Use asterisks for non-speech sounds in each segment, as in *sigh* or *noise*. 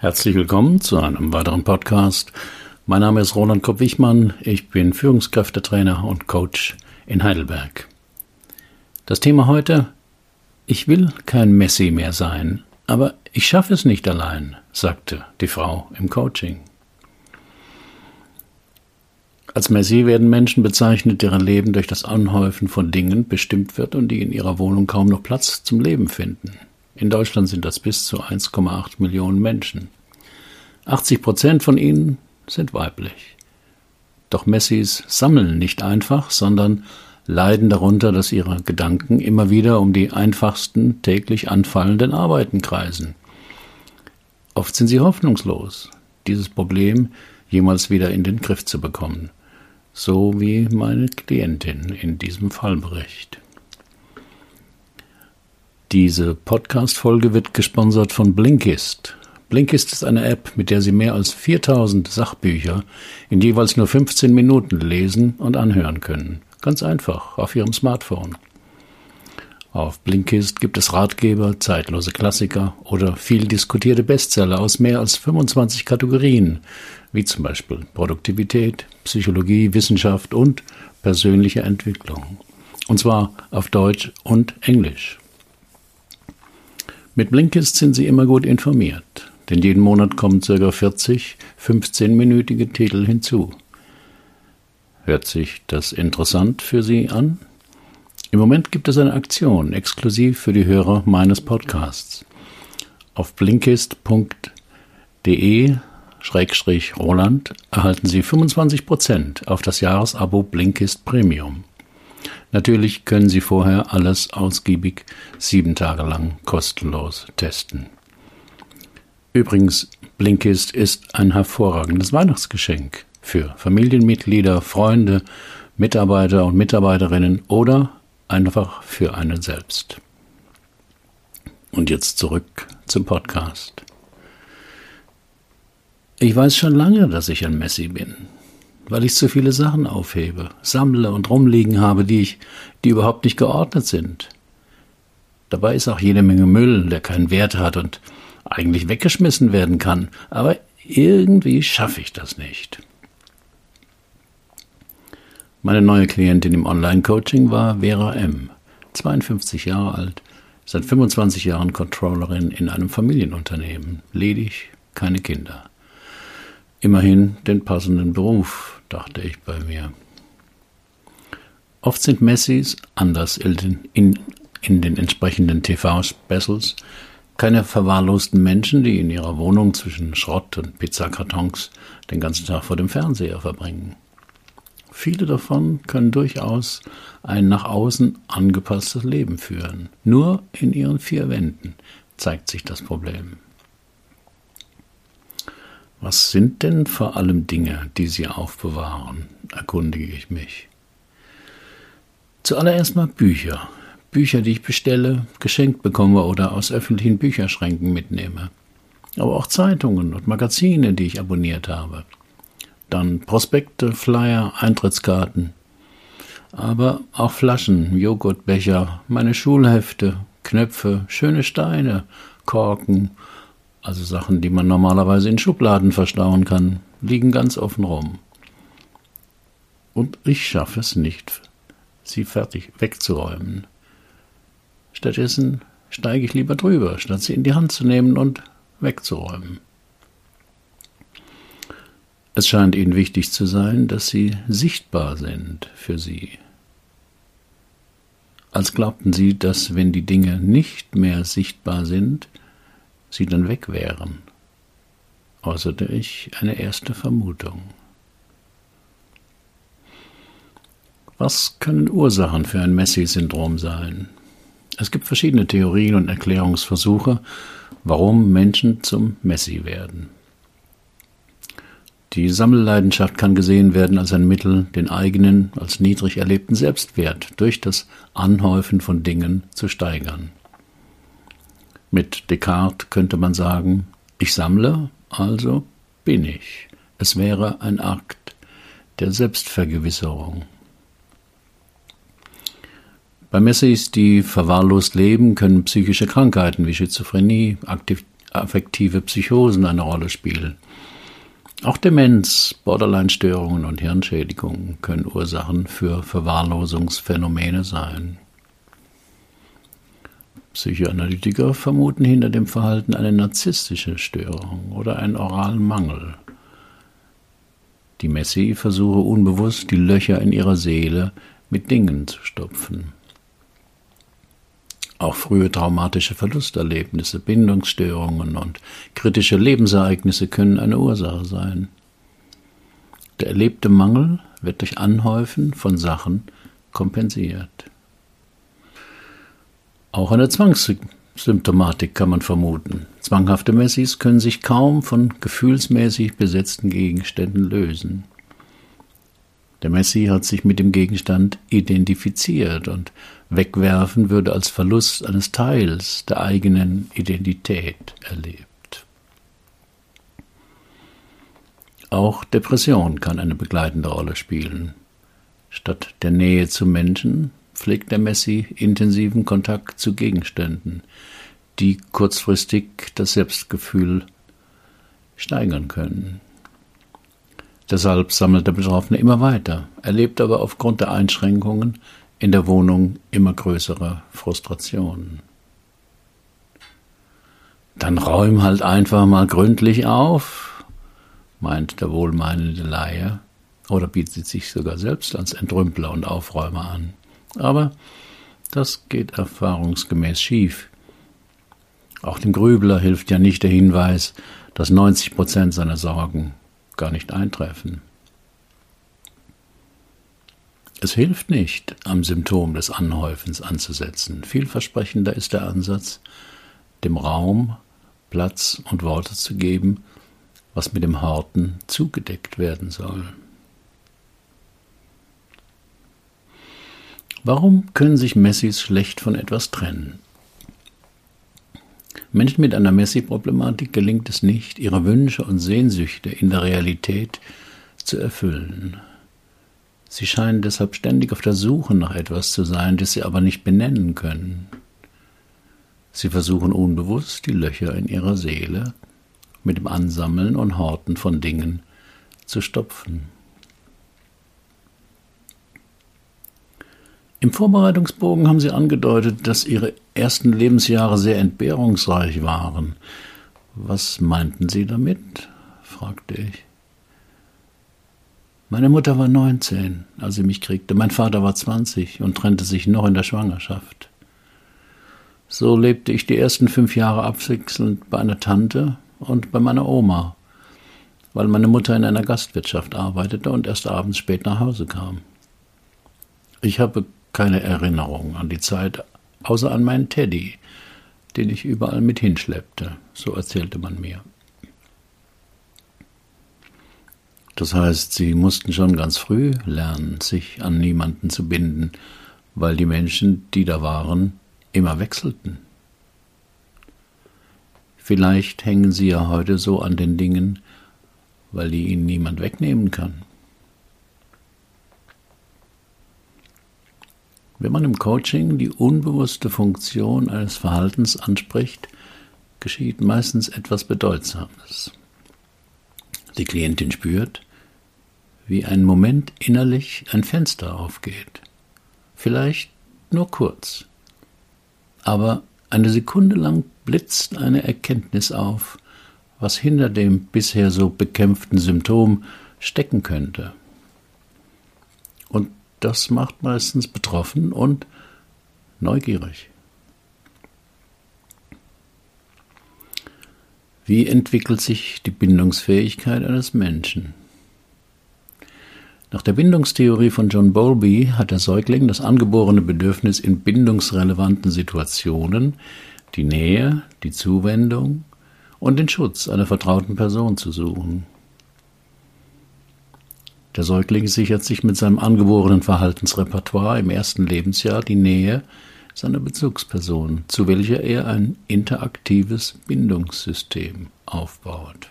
Herzlich willkommen zu einem weiteren Podcast. Mein Name ist Roland Kopp-Wichmann. Ich bin Führungskräftetrainer und Coach in Heidelberg. Das Thema heute: Ich will kein Messi mehr sein, aber ich schaffe es nicht allein, sagte die Frau im Coaching. Als Messi werden Menschen bezeichnet, deren Leben durch das Anhäufen von Dingen bestimmt wird und die in ihrer Wohnung kaum noch Platz zum Leben finden. In Deutschland sind das bis zu 1,8 Millionen Menschen. 80 Prozent von ihnen sind weiblich. Doch Messis sammeln nicht einfach, sondern leiden darunter, dass ihre Gedanken immer wieder um die einfachsten täglich anfallenden Arbeiten kreisen. Oft sind sie hoffnungslos, dieses Problem jemals wieder in den Griff zu bekommen so wie meine Klientin in diesem Fallbericht. Diese Podcast-Folge wird gesponsert von Blinkist. Blinkist ist eine App, mit der Sie mehr als 4000 Sachbücher in jeweils nur 15 Minuten lesen und anhören können. Ganz einfach, auf Ihrem Smartphone. Auf Blinkist gibt es Ratgeber, zeitlose Klassiker oder viel diskutierte Bestseller aus mehr als 25 Kategorien, wie zum Beispiel Produktivität, Psychologie, Wissenschaft und persönliche Entwicklung. Und zwar auf Deutsch und Englisch. Mit Blinkist sind Sie immer gut informiert, denn jeden Monat kommen ca. 40 15-minütige Titel hinzu. Hört sich das interessant für Sie an? Im Moment gibt es eine Aktion exklusiv für die Hörer meines Podcasts. Auf blinkist.de-roland erhalten Sie 25% auf das Jahresabo Blinkist Premium. Natürlich können Sie vorher alles ausgiebig sieben Tage lang kostenlos testen. Übrigens, Blinkist ist ein hervorragendes Weihnachtsgeschenk für Familienmitglieder, Freunde, Mitarbeiter und Mitarbeiterinnen oder einfach für einen selbst. Und jetzt zurück zum Podcast. Ich weiß schon lange, dass ich ein Messi bin, weil ich zu viele Sachen aufhebe, sammle und rumliegen habe, die ich, die überhaupt nicht geordnet sind. Dabei ist auch jede Menge Müll, der keinen Wert hat und eigentlich weggeschmissen werden kann, aber irgendwie schaffe ich das nicht. Meine neue Klientin im Online-Coaching war Vera M., 52 Jahre alt, seit 25 Jahren Controllerin in einem Familienunternehmen, ledig, keine Kinder. Immerhin den passenden Beruf, dachte ich bei mir. Oft sind Messis, anders in, in, in den entsprechenden TV-Specials, keine verwahrlosten Menschen, die in ihrer Wohnung zwischen Schrott und Pizzakartons den ganzen Tag vor dem Fernseher verbringen. Viele davon können durchaus ein nach außen angepasstes Leben führen. Nur in ihren vier Wänden zeigt sich das Problem. Was sind denn vor allem Dinge, die Sie aufbewahren, erkundige ich mich. Zuallererst mal Bücher. Bücher, die ich bestelle, geschenkt bekomme oder aus öffentlichen Bücherschränken mitnehme. Aber auch Zeitungen und Magazine, die ich abonniert habe dann Prospekte, Flyer, Eintrittskarten. Aber auch Flaschen, Joghurtbecher, meine Schulhefte, Knöpfe, schöne Steine, Korken, also Sachen, die man normalerweise in Schubladen verstauen kann, liegen ganz offen rum. Und ich schaffe es nicht, sie fertig wegzuräumen. Stattdessen steige ich lieber drüber, statt sie in die Hand zu nehmen und wegzuräumen. Es scheint ihnen wichtig zu sein, dass sie sichtbar sind für sie. Als glaubten sie, dass wenn die Dinge nicht mehr sichtbar sind, sie dann weg wären, äußerte ich eine erste Vermutung. Was können Ursachen für ein Messi-Syndrom sein? Es gibt verschiedene Theorien und Erklärungsversuche, warum Menschen zum Messi werden. Die Sammelleidenschaft kann gesehen werden als ein Mittel, den eigenen, als niedrig erlebten Selbstwert durch das Anhäufen von Dingen zu steigern. Mit Descartes könnte man sagen, ich sammle, also bin ich. Es wäre ein Akt der Selbstvergewisserung. Bei Messis, die verwahrlost leben, können psychische Krankheiten wie Schizophrenie, affektive Psychosen eine Rolle spielen. Auch Demenz, Borderline-Störungen und Hirnschädigungen können Ursachen für Verwahrlosungsphänomene sein. Psychoanalytiker vermuten hinter dem Verhalten eine narzisstische Störung oder einen oralen Mangel. Die Messi versuche unbewusst die Löcher in ihrer Seele mit Dingen zu stopfen. Auch frühe traumatische Verlusterlebnisse, Bindungsstörungen und kritische Lebensereignisse können eine Ursache sein. Der erlebte Mangel wird durch Anhäufen von Sachen kompensiert. Auch eine Zwangssymptomatik kann man vermuten. Zwanghafte Messis können sich kaum von gefühlsmäßig besetzten Gegenständen lösen. Der Messi hat sich mit dem Gegenstand identifiziert und wegwerfen würde als Verlust eines Teils der eigenen Identität erlebt. Auch Depression kann eine begleitende Rolle spielen. Statt der Nähe zu Menschen pflegt der Messi intensiven Kontakt zu Gegenständen, die kurzfristig das Selbstgefühl steigern können. Deshalb sammelt der Betroffene immer weiter, erlebt aber aufgrund der Einschränkungen in der Wohnung immer größere Frustrationen. Dann räum halt einfach mal gründlich auf, meint der wohlmeinende Laie, oder bietet sich sogar selbst als Entrümpler und Aufräumer an. Aber das geht erfahrungsgemäß schief. Auch dem Grübler hilft ja nicht der Hinweis, dass 90 Prozent seiner Sorgen gar nicht eintreffen. Es hilft nicht, am Symptom des Anhäufens anzusetzen. Vielversprechender ist der Ansatz, dem Raum, Platz und Worte zu geben, was mit dem Horten zugedeckt werden soll. Warum können sich Messis schlecht von etwas trennen? Menschen mit einer Messi-Problematik gelingt es nicht, ihre Wünsche und Sehnsüchte in der Realität zu erfüllen. Sie scheinen deshalb ständig auf der Suche nach etwas zu sein, das sie aber nicht benennen können. Sie versuchen unbewusst, die Löcher in ihrer Seele mit dem Ansammeln und Horten von Dingen zu stopfen. Im Vorbereitungsbogen haben Sie angedeutet, dass Ihre ersten Lebensjahre sehr entbehrungsreich waren. Was meinten Sie damit? fragte ich. Meine Mutter war 19, als sie mich kriegte. Mein Vater war 20 und trennte sich noch in der Schwangerschaft. So lebte ich die ersten fünf Jahre abwechselnd bei einer Tante und bei meiner Oma, weil meine Mutter in einer Gastwirtschaft arbeitete und erst abends spät nach Hause kam. Ich habe keine Erinnerung an die Zeit, außer an meinen Teddy, den ich überall mit hinschleppte, so erzählte man mir. Das heißt, sie mussten schon ganz früh lernen, sich an niemanden zu binden, weil die Menschen, die da waren, immer wechselten. Vielleicht hängen sie ja heute so an den Dingen, weil die ihnen niemand wegnehmen kann. Wenn man im Coaching die unbewusste Funktion eines Verhaltens anspricht, geschieht meistens etwas Bedeutsames. Die Klientin spürt, wie ein Moment innerlich ein Fenster aufgeht. Vielleicht nur kurz. Aber eine Sekunde lang blitzt eine Erkenntnis auf, was hinter dem bisher so bekämpften Symptom stecken könnte. Das macht meistens betroffen und neugierig. Wie entwickelt sich die Bindungsfähigkeit eines Menschen? Nach der Bindungstheorie von John Bowlby hat der Säugling das angeborene Bedürfnis in bindungsrelevanten Situationen, die Nähe, die Zuwendung und den Schutz einer vertrauten Person zu suchen. Der Säugling sichert sich mit seinem angeborenen Verhaltensrepertoire im ersten Lebensjahr die Nähe seiner Bezugsperson, zu welcher er ein interaktives Bindungssystem aufbaut.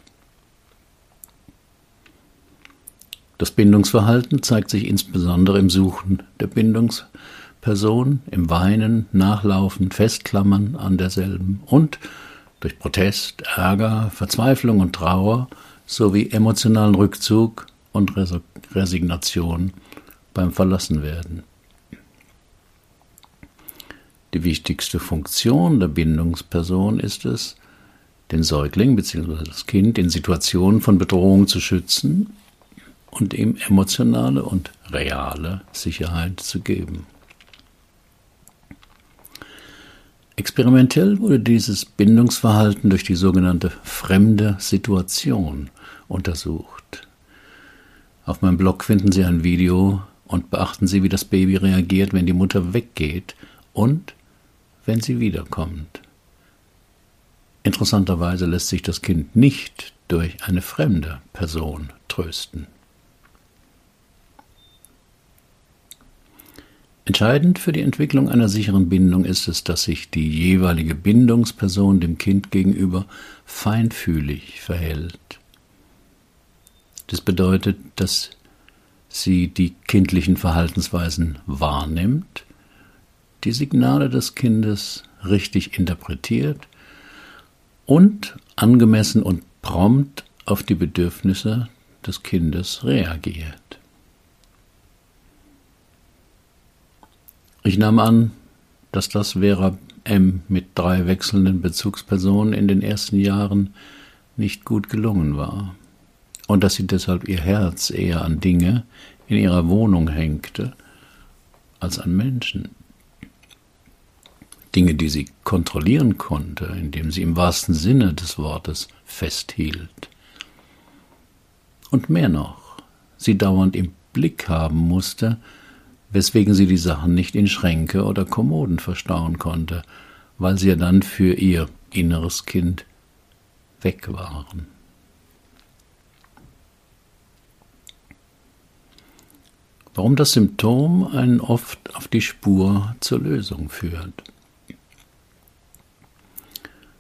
Das Bindungsverhalten zeigt sich insbesondere im Suchen der Bindungsperson, im Weinen, Nachlaufen, Festklammern an derselben und durch Protest, Ärger, Verzweiflung und Trauer sowie emotionalen Rückzug und Resignation beim Verlassenwerden. Die wichtigste Funktion der Bindungsperson ist es, den Säugling bzw. das Kind in Situationen von Bedrohung zu schützen und ihm emotionale und reale Sicherheit zu geben. Experimentell wurde dieses Bindungsverhalten durch die sogenannte fremde Situation untersucht. Auf meinem Blog finden Sie ein Video und beachten Sie, wie das Baby reagiert, wenn die Mutter weggeht und wenn sie wiederkommt. Interessanterweise lässt sich das Kind nicht durch eine fremde Person trösten. Entscheidend für die Entwicklung einer sicheren Bindung ist es, dass sich die jeweilige Bindungsperson dem Kind gegenüber feinfühlig verhält. Das bedeutet, dass sie die kindlichen Verhaltensweisen wahrnimmt, die Signale des Kindes richtig interpretiert und angemessen und prompt auf die Bedürfnisse des Kindes reagiert. Ich nahm an, dass das Vera M. mit drei wechselnden Bezugspersonen in den ersten Jahren nicht gut gelungen war und dass sie deshalb ihr Herz eher an Dinge in ihrer Wohnung hängte als an Menschen. Dinge, die sie kontrollieren konnte, indem sie im wahrsten Sinne des Wortes festhielt. Und mehr noch, sie dauernd im Blick haben musste, weswegen sie die Sachen nicht in Schränke oder Kommoden verstauen konnte, weil sie ja dann für ihr inneres Kind weg waren. Warum das Symptom einen oft auf die Spur zur Lösung führt.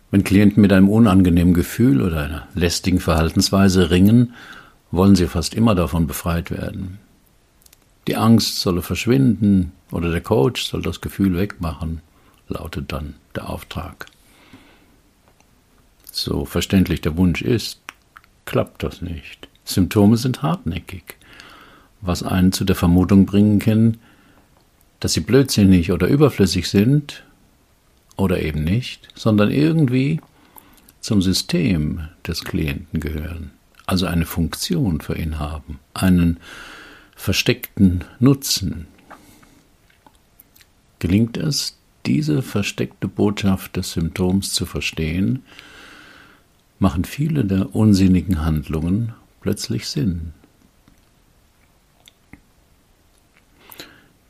Wenn Klienten mit einem unangenehmen Gefühl oder einer lästigen Verhaltensweise ringen, wollen sie fast immer davon befreit werden. Die Angst solle verschwinden oder der Coach soll das Gefühl wegmachen, lautet dann der Auftrag. So verständlich der Wunsch ist, klappt das nicht. Symptome sind hartnäckig, was einen zu der Vermutung bringen kann, dass sie blödsinnig oder überflüssig sind oder eben nicht, sondern irgendwie zum System des Klienten gehören, also eine Funktion für ihn haben, einen versteckten Nutzen. Gelingt es, diese versteckte Botschaft des Symptoms zu verstehen, machen viele der unsinnigen Handlungen plötzlich Sinn.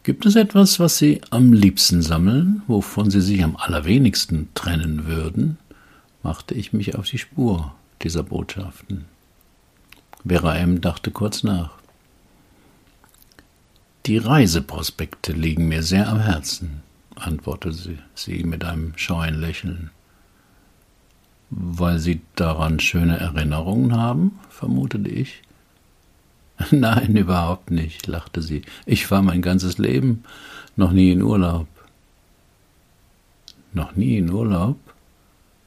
Gibt es etwas, was Sie am liebsten sammeln, wovon Sie sich am allerwenigsten trennen würden? machte ich mich auf die Spur dieser Botschaften. Vera M. dachte kurz nach. Die Reiseprospekte liegen mir sehr am Herzen, antwortete sie mit einem scheuen Lächeln. Weil Sie daran schöne Erinnerungen haben, vermutete ich. *laughs* Nein, überhaupt nicht, lachte sie. Ich war mein ganzes Leben noch nie in Urlaub. Noch nie in Urlaub?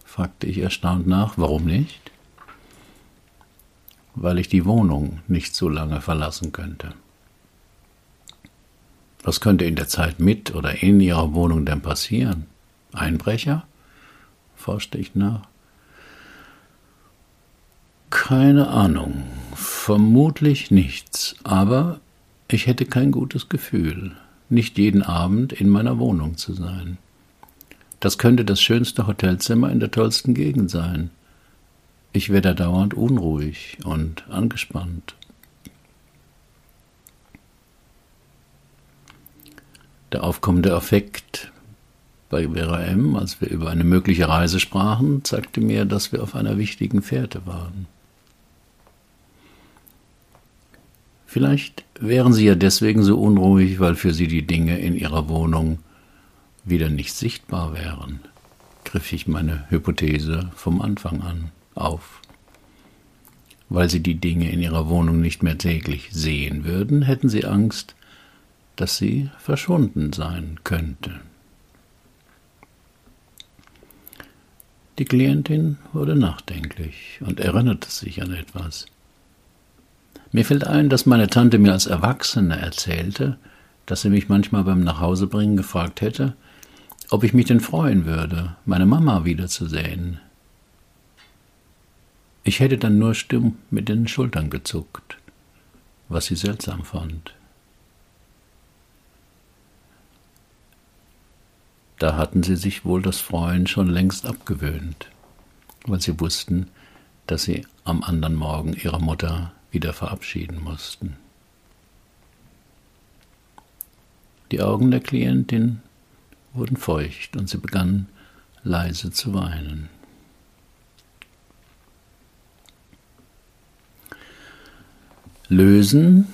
fragte ich erstaunt nach. Warum nicht? Weil ich die Wohnung nicht so lange verlassen könnte. Was könnte in der Zeit mit oder in Ihrer Wohnung denn passieren? Einbrecher? forschte ich nach. Keine Ahnung, vermutlich nichts, aber ich hätte kein gutes Gefühl, nicht jeden Abend in meiner Wohnung zu sein. Das könnte das schönste Hotelzimmer in der tollsten Gegend sein. Ich werde dauernd unruhig und angespannt. Der aufkommende Effekt bei Vera M., als wir über eine mögliche Reise sprachen, zeigte mir, dass wir auf einer wichtigen Fährte waren. Vielleicht wären Sie ja deswegen so unruhig, weil für Sie die Dinge in Ihrer Wohnung wieder nicht sichtbar wären, griff ich meine Hypothese vom Anfang an auf. Weil Sie die Dinge in Ihrer Wohnung nicht mehr täglich sehen würden, hätten Sie Angst, dass sie verschwunden sein könnte. Die Klientin wurde nachdenklich und erinnerte sich an etwas. Mir fällt ein, dass meine Tante mir als Erwachsene erzählte, dass sie mich manchmal beim Nachhausebringen gefragt hätte, ob ich mich denn freuen würde, meine Mama wiederzusehen. Ich hätte dann nur stumm mit den Schultern gezuckt, was sie seltsam fand. Da hatten sie sich wohl das Freuen schon längst abgewöhnt, weil sie wussten, dass sie am anderen Morgen ihre Mutter wieder verabschieden mussten. Die Augen der Klientin wurden feucht und sie begann leise zu weinen. Lösen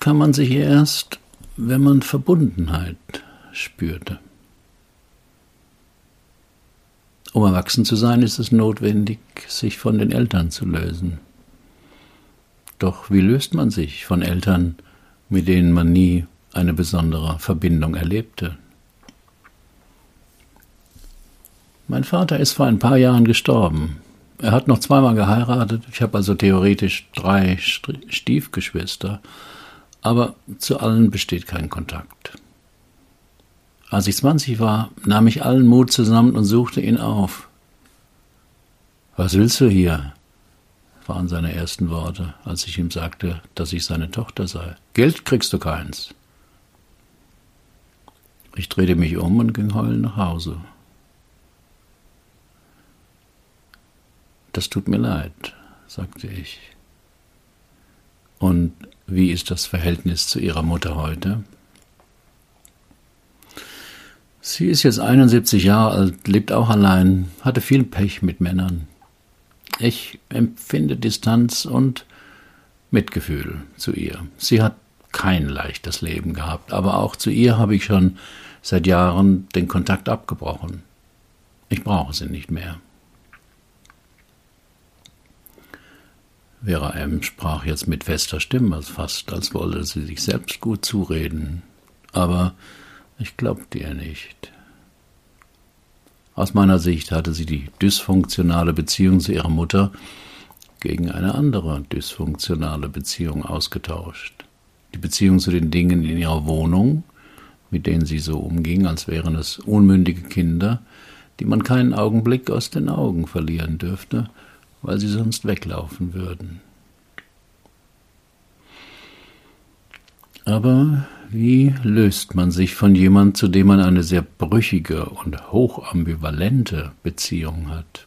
kann man sich erst, wenn man Verbundenheit spürte. Um erwachsen zu sein, ist es notwendig, sich von den Eltern zu lösen. Doch wie löst man sich von Eltern, mit denen man nie eine besondere Verbindung erlebte? Mein Vater ist vor ein paar Jahren gestorben. Er hat noch zweimal geheiratet. Ich habe also theoretisch drei Stiefgeschwister, aber zu allen besteht kein Kontakt. Als ich 20 war, nahm ich allen Mut zusammen und suchte ihn auf. Was willst du hier? Waren seine ersten Worte, als ich ihm sagte, dass ich seine Tochter sei. Geld kriegst du keins. Ich drehte mich um und ging heulend nach Hause. Das tut mir leid, sagte ich. Und wie ist das Verhältnis zu Ihrer Mutter heute? Sie ist jetzt 71 Jahre alt, lebt auch allein, hatte viel Pech mit Männern. Ich empfinde Distanz und Mitgefühl zu ihr. Sie hat kein leichtes Leben gehabt, aber auch zu ihr habe ich schon seit Jahren den Kontakt abgebrochen. Ich brauche sie nicht mehr. Vera M. sprach jetzt mit fester Stimme, fast als wolle sie sich selbst gut zureden. Aber ich glaubte ihr nicht. Aus meiner Sicht hatte sie die dysfunktionale Beziehung zu ihrer Mutter gegen eine andere dysfunktionale Beziehung ausgetauscht. Die Beziehung zu den Dingen in ihrer Wohnung, mit denen sie so umging, als wären es unmündige Kinder, die man keinen Augenblick aus den Augen verlieren dürfte, weil sie sonst weglaufen würden. Aber wie löst man sich von jemand, zu dem man eine sehr brüchige und hochambivalente Beziehung hat?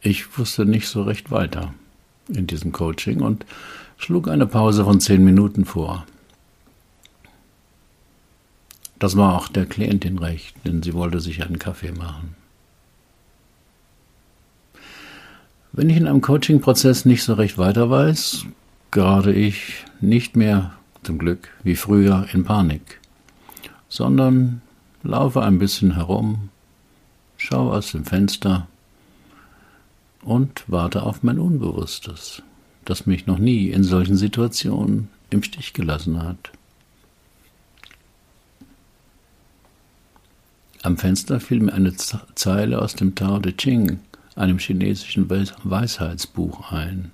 Ich wusste nicht so recht weiter in diesem Coaching und schlug eine Pause von zehn Minuten vor. Das war auch der Klientin recht, denn sie wollte sich einen Kaffee machen. Wenn ich in einem Coaching-Prozess nicht so recht weiter weiß, gerate ich nicht mehr zum Glück wie früher in Panik, sondern laufe ein bisschen herum, schaue aus dem Fenster und warte auf mein Unbewusstes, das mich noch nie in solchen Situationen im Stich gelassen hat. Am Fenster fiel mir eine Zeile aus dem Tao Te Ching einem chinesischen Weisheitsbuch ein.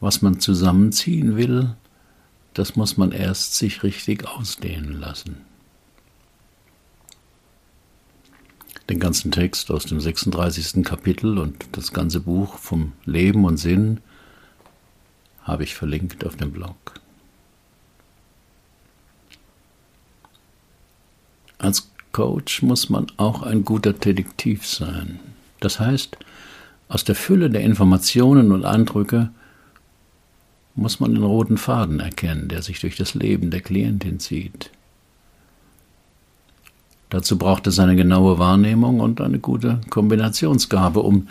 Was man zusammenziehen will, das muss man erst sich richtig ausdehnen lassen. Den ganzen Text aus dem 36. Kapitel und das ganze Buch vom Leben und Sinn habe ich verlinkt auf dem Blog. Als Coach muss man auch ein guter Detektiv sein. Das heißt, aus der Fülle der Informationen und Eindrücke muss man den roten Faden erkennen, der sich durch das Leben der Klientin zieht. Dazu braucht es eine genaue Wahrnehmung und eine gute Kombinationsgabe, um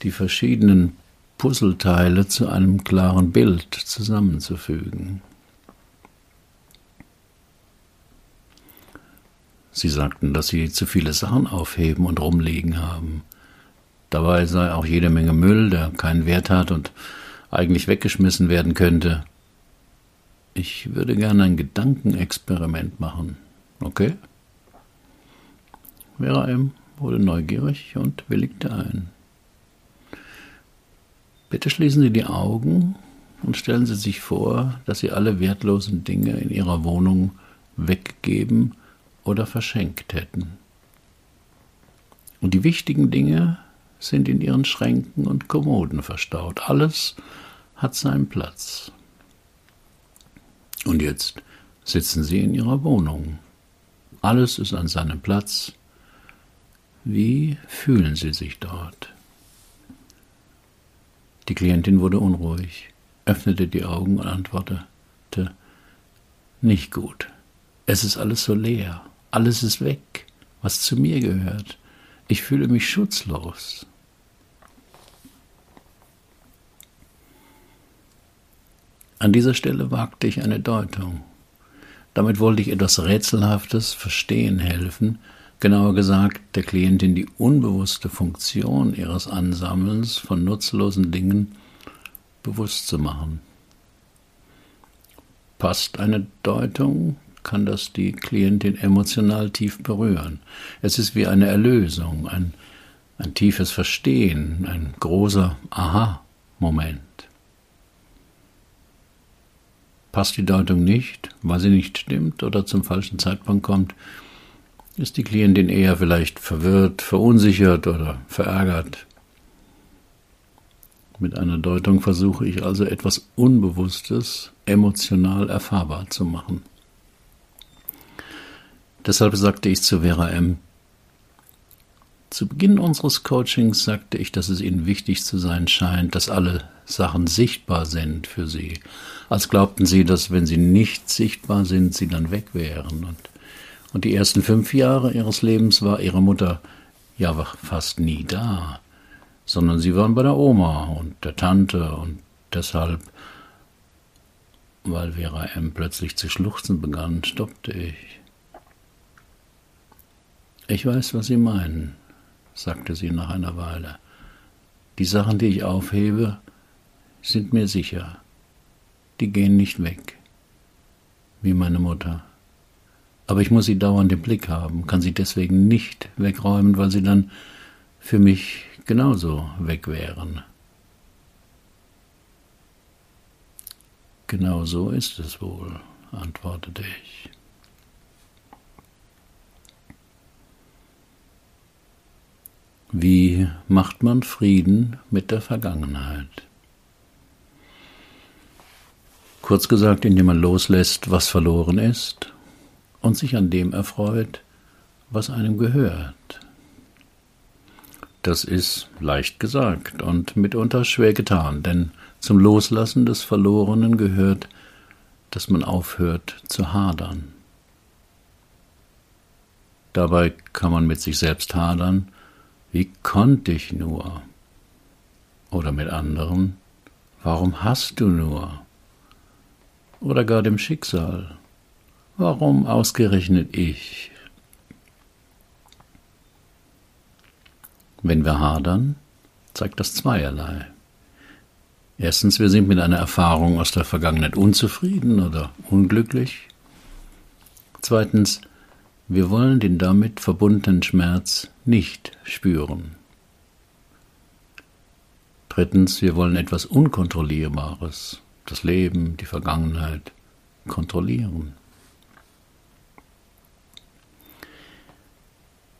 die verschiedenen Puzzleteile zu einem klaren Bild zusammenzufügen. Sie sagten, dass sie zu viele Sachen aufheben und rumliegen haben. Dabei sei auch jede Menge Müll, der keinen Wert hat und eigentlich weggeschmissen werden könnte. Ich würde gerne ein Gedankenexperiment machen. Okay? Vera M. wurde neugierig und willigte ein. Bitte schließen Sie die Augen und stellen Sie sich vor, dass Sie alle wertlosen Dinge in Ihrer Wohnung weggegeben oder verschenkt hätten. Und die wichtigen Dinge sind in Ihren Schränken und Kommoden verstaut. Alles hat seinen Platz. Und jetzt sitzen Sie in Ihrer Wohnung. Alles ist an seinem Platz. Wie fühlen Sie sich dort? Die Klientin wurde unruhig, öffnete die Augen und antwortete Nicht gut. Es ist alles so leer. Alles ist weg, was zu mir gehört. Ich fühle mich schutzlos. An dieser Stelle wagte ich eine Deutung. Damit wollte ich etwas Rätselhaftes verstehen helfen, genauer gesagt der Klientin die unbewusste Funktion ihres Ansammelns von nutzlosen Dingen bewusst zu machen. Passt eine Deutung, kann das die Klientin emotional tief berühren. Es ist wie eine Erlösung, ein, ein tiefes Verstehen, ein großer Aha-Moment. Passt die Deutung nicht, weil sie nicht stimmt oder zum falschen Zeitpunkt kommt, ist die Klientin eher vielleicht verwirrt, verunsichert oder verärgert. Mit einer Deutung versuche ich also etwas Unbewusstes emotional erfahrbar zu machen. Deshalb sagte ich zu Vera M. Zu Beginn unseres Coachings sagte ich, dass es Ihnen wichtig zu sein scheint, dass alle Sachen sichtbar sind für Sie, als glaubten Sie, dass wenn sie nicht sichtbar sind, sie dann weg wären. Und, und die ersten fünf Jahre Ihres Lebens war Ihre Mutter ja fast nie da, sondern Sie waren bei der Oma und der Tante und deshalb, weil Vera M. plötzlich zu schluchzen begann, stoppte ich. Ich weiß, was Sie meinen sagte sie nach einer Weile. Die Sachen, die ich aufhebe, sind mir sicher. Die gehen nicht weg, wie meine Mutter. Aber ich muss sie dauernd im Blick haben, kann sie deswegen nicht wegräumen, weil sie dann für mich genauso weg wären. Genau so ist es wohl, antwortete ich. Wie macht man Frieden mit der Vergangenheit? Kurz gesagt, indem man loslässt, was verloren ist und sich an dem erfreut, was einem gehört. Das ist leicht gesagt und mitunter schwer getan, denn zum Loslassen des Verlorenen gehört, dass man aufhört zu hadern. Dabei kann man mit sich selbst hadern, wie konnte ich nur? Oder mit anderen, warum hast du nur? Oder gar dem Schicksal, warum ausgerechnet ich? Wenn wir hadern, zeigt das zweierlei. Erstens, wir sind mit einer Erfahrung aus der Vergangenheit unzufrieden oder unglücklich. Zweitens, wir wollen den damit verbundenen Schmerz nicht spüren. Drittens, wir wollen etwas Unkontrollierbares, das Leben, die Vergangenheit, kontrollieren.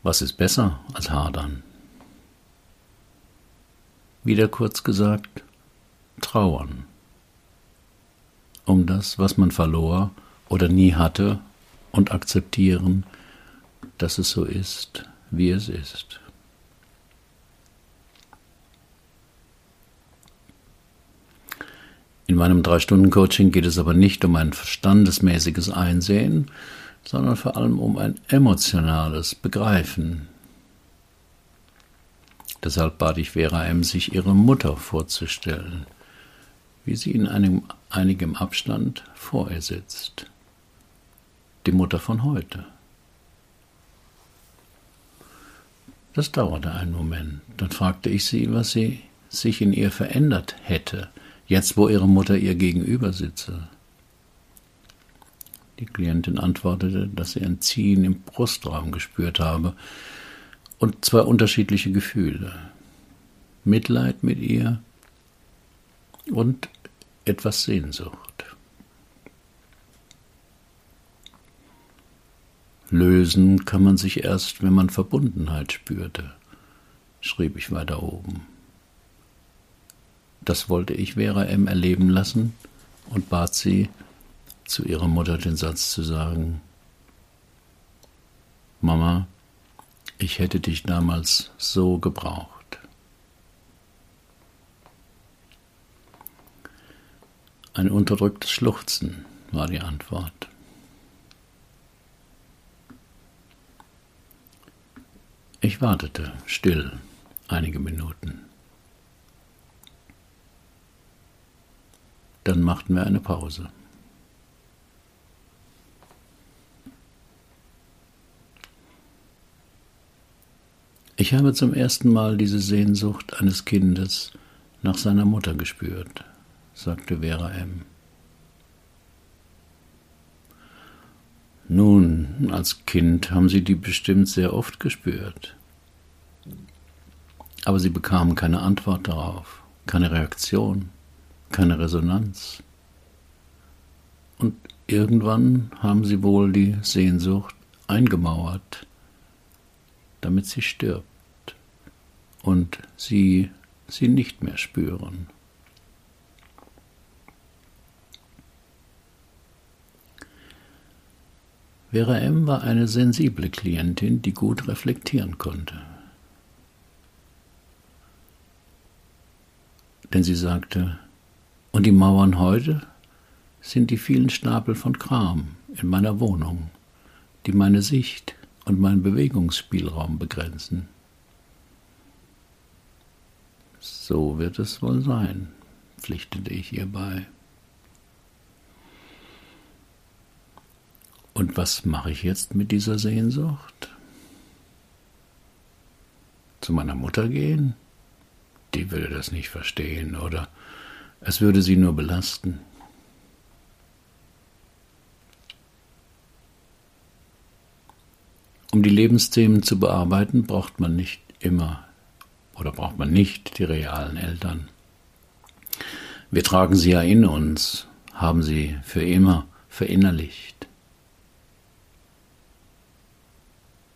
Was ist besser als hadern? Wieder kurz gesagt, trauern. Um das, was man verlor oder nie hatte, und akzeptieren, dass es so ist, wie es ist. In meinem Drei-Stunden-Coaching geht es aber nicht um ein verstandesmäßiges Einsehen, sondern vor allem um ein emotionales Begreifen. Deshalb bat ich Vera M., sich ihre Mutter vorzustellen, wie sie in einem, einigem Abstand vor ihr sitzt. Die Mutter von heute. Das dauerte einen Moment. Dann fragte ich sie, was sie sich in ihr verändert hätte, jetzt wo ihre Mutter ihr gegenüber sitze. Die Klientin antwortete, dass sie ein Ziehen im Brustraum gespürt habe und zwei unterschiedliche Gefühle. Mitleid mit ihr und etwas Sehnsucht. Lösen kann man sich erst, wenn man Verbundenheit spürte, schrieb ich weiter oben. Das wollte ich Vera M. erleben lassen und bat sie, zu ihrer Mutter den Satz zu sagen, Mama, ich hätte dich damals so gebraucht. Ein unterdrücktes Schluchzen war die Antwort. Ich wartete still einige Minuten. Dann machten wir eine Pause. Ich habe zum ersten Mal diese Sehnsucht eines Kindes nach seiner Mutter gespürt, sagte Vera M. Nun, als Kind haben Sie die bestimmt sehr oft gespürt. Aber Sie bekamen keine Antwort darauf, keine Reaktion, keine Resonanz. Und irgendwann haben Sie wohl die Sehnsucht eingemauert, damit sie stirbt und sie sie nicht mehr spüren. Vera M. war eine sensible Klientin, die gut reflektieren konnte. Denn sie sagte, und die Mauern heute sind die vielen Stapel von Kram in meiner Wohnung, die meine Sicht und meinen Bewegungsspielraum begrenzen. So wird es wohl sein, pflichtete ich ihr bei. Und was mache ich jetzt mit dieser Sehnsucht? Zu meiner Mutter gehen? Die würde das nicht verstehen, oder es würde sie nur belasten. Um die Lebensthemen zu bearbeiten, braucht man nicht immer oder braucht man nicht die realen Eltern? Wir tragen sie ja in uns, haben sie für immer verinnerlicht.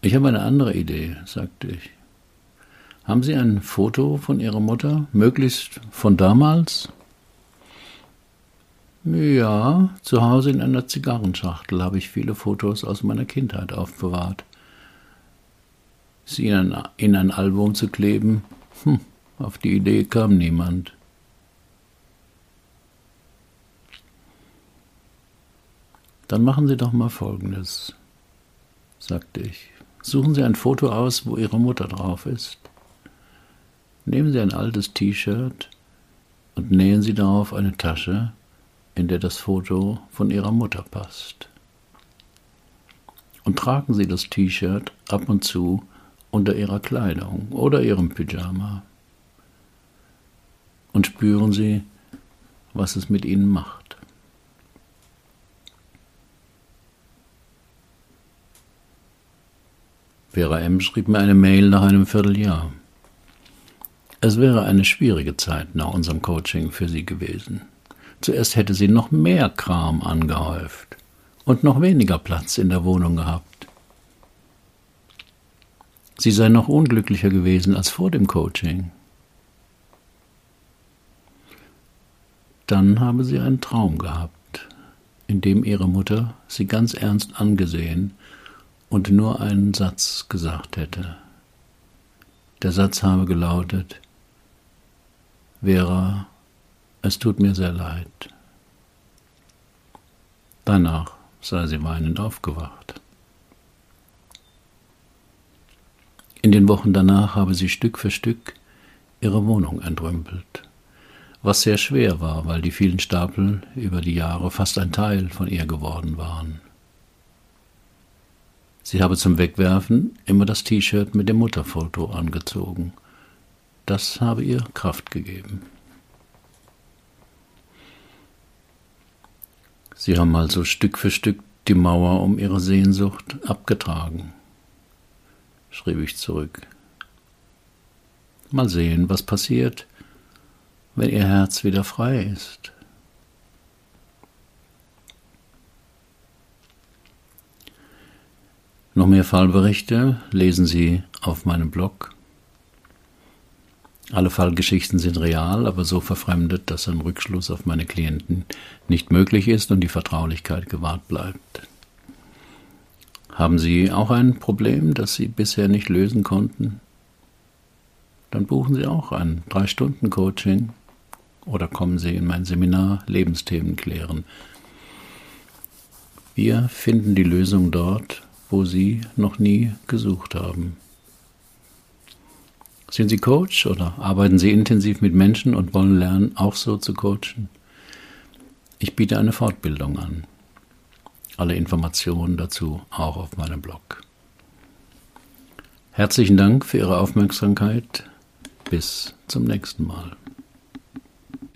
Ich habe eine andere Idee, sagte ich. Haben Sie ein Foto von Ihrer Mutter, möglichst von damals? Ja, zu Hause in einer Zigarrenschachtel habe ich viele Fotos aus meiner Kindheit aufbewahrt. Sie in ein, in ein Album zu kleben, hm, auf die Idee kam niemand. Dann machen Sie doch mal Folgendes, sagte ich. Suchen Sie ein Foto aus, wo Ihre Mutter drauf ist. Nehmen Sie ein altes T-Shirt und nähen Sie darauf eine Tasche, in der das Foto von Ihrer Mutter passt. Und tragen Sie das T-Shirt ab und zu unter ihrer Kleidung oder ihrem Pyjama und spüren Sie, was es mit ihnen macht. Vera M. schrieb mir eine Mail nach einem Vierteljahr. Es wäre eine schwierige Zeit nach unserem Coaching für sie gewesen. Zuerst hätte sie noch mehr Kram angehäuft und noch weniger Platz in der Wohnung gehabt. Sie sei noch unglücklicher gewesen als vor dem Coaching. Dann habe sie einen Traum gehabt, in dem ihre Mutter sie ganz ernst angesehen und nur einen Satz gesagt hätte. Der Satz habe gelautet, Vera, es tut mir sehr leid. Danach sei sie weinend aufgewacht. In den Wochen danach habe sie Stück für Stück ihre Wohnung entrümpelt, was sehr schwer war, weil die vielen Stapel über die Jahre fast ein Teil von ihr geworden waren. Sie habe zum Wegwerfen immer das T-Shirt mit dem Mutterfoto angezogen. Das habe ihr Kraft gegeben. Sie haben also Stück für Stück die Mauer um ihre Sehnsucht abgetragen, schrieb ich zurück. Mal sehen, was passiert, wenn ihr Herz wieder frei ist. Noch mehr Fallberichte lesen Sie auf meinem Blog. Alle Fallgeschichten sind real, aber so verfremdet, dass ein Rückschluss auf meine Klienten nicht möglich ist und die Vertraulichkeit gewahrt bleibt. Haben Sie auch ein Problem, das Sie bisher nicht lösen konnten? Dann buchen Sie auch ein Drei-Stunden-Coaching oder kommen Sie in mein Seminar Lebensthemen klären. Wir finden die Lösung dort, wo Sie noch nie gesucht haben. Sind Sie Coach oder arbeiten Sie intensiv mit Menschen und wollen lernen, auch so zu coachen? Ich biete eine Fortbildung an. Alle Informationen dazu auch auf meinem Blog. Herzlichen Dank für Ihre Aufmerksamkeit. Bis zum nächsten Mal.